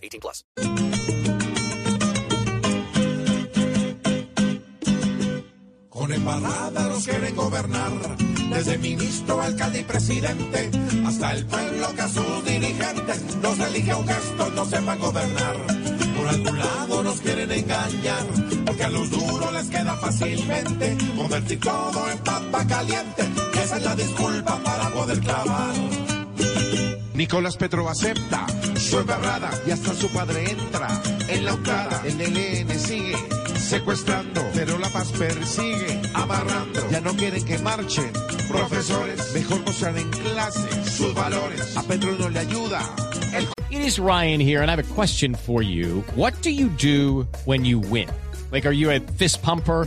18 plus. Con embarrada nos quieren gobernar, desde ministro, alcalde y presidente, hasta el pueblo que a sus dirigentes nos elige un gesto, no sepan gobernar. Por algún lado nos quieren engañar, porque a los duros les queda fácilmente convertir todo en papa caliente, esa es la disculpa para poder clavar. Nicolás Petro acepta su embarrada y hasta su padre entra en la UCADA. El ELN sigue secuestrando, pero la paz persigue amarrando. Ya no quieren que marchen profesores, mejor mostrar en clase sus valores. A Petro no le ayuda. El It is Ryan here, and I have a question for you. What do you do when you win? Like, are you a fist pumper?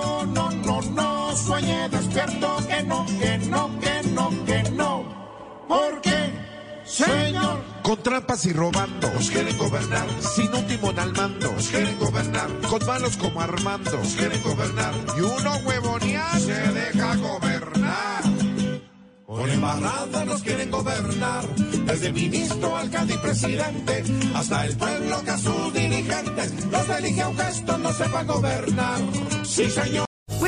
Que no, que no, que no, que no. ¿Por qué, señor? Con trampas y robando. Nos quieren gobernar. Sin un timón al mando. Nos quieren gobernar. Con malos como Armando. Nos quieren gobernar. Y uno huevonear se deja gobernar. Por embarrada nos quieren gobernar, desde ministro, alcalde y presidente, hasta el pueblo que a sus dirigentes los elige a un gesto, no sepa gobernar. Sí, señor.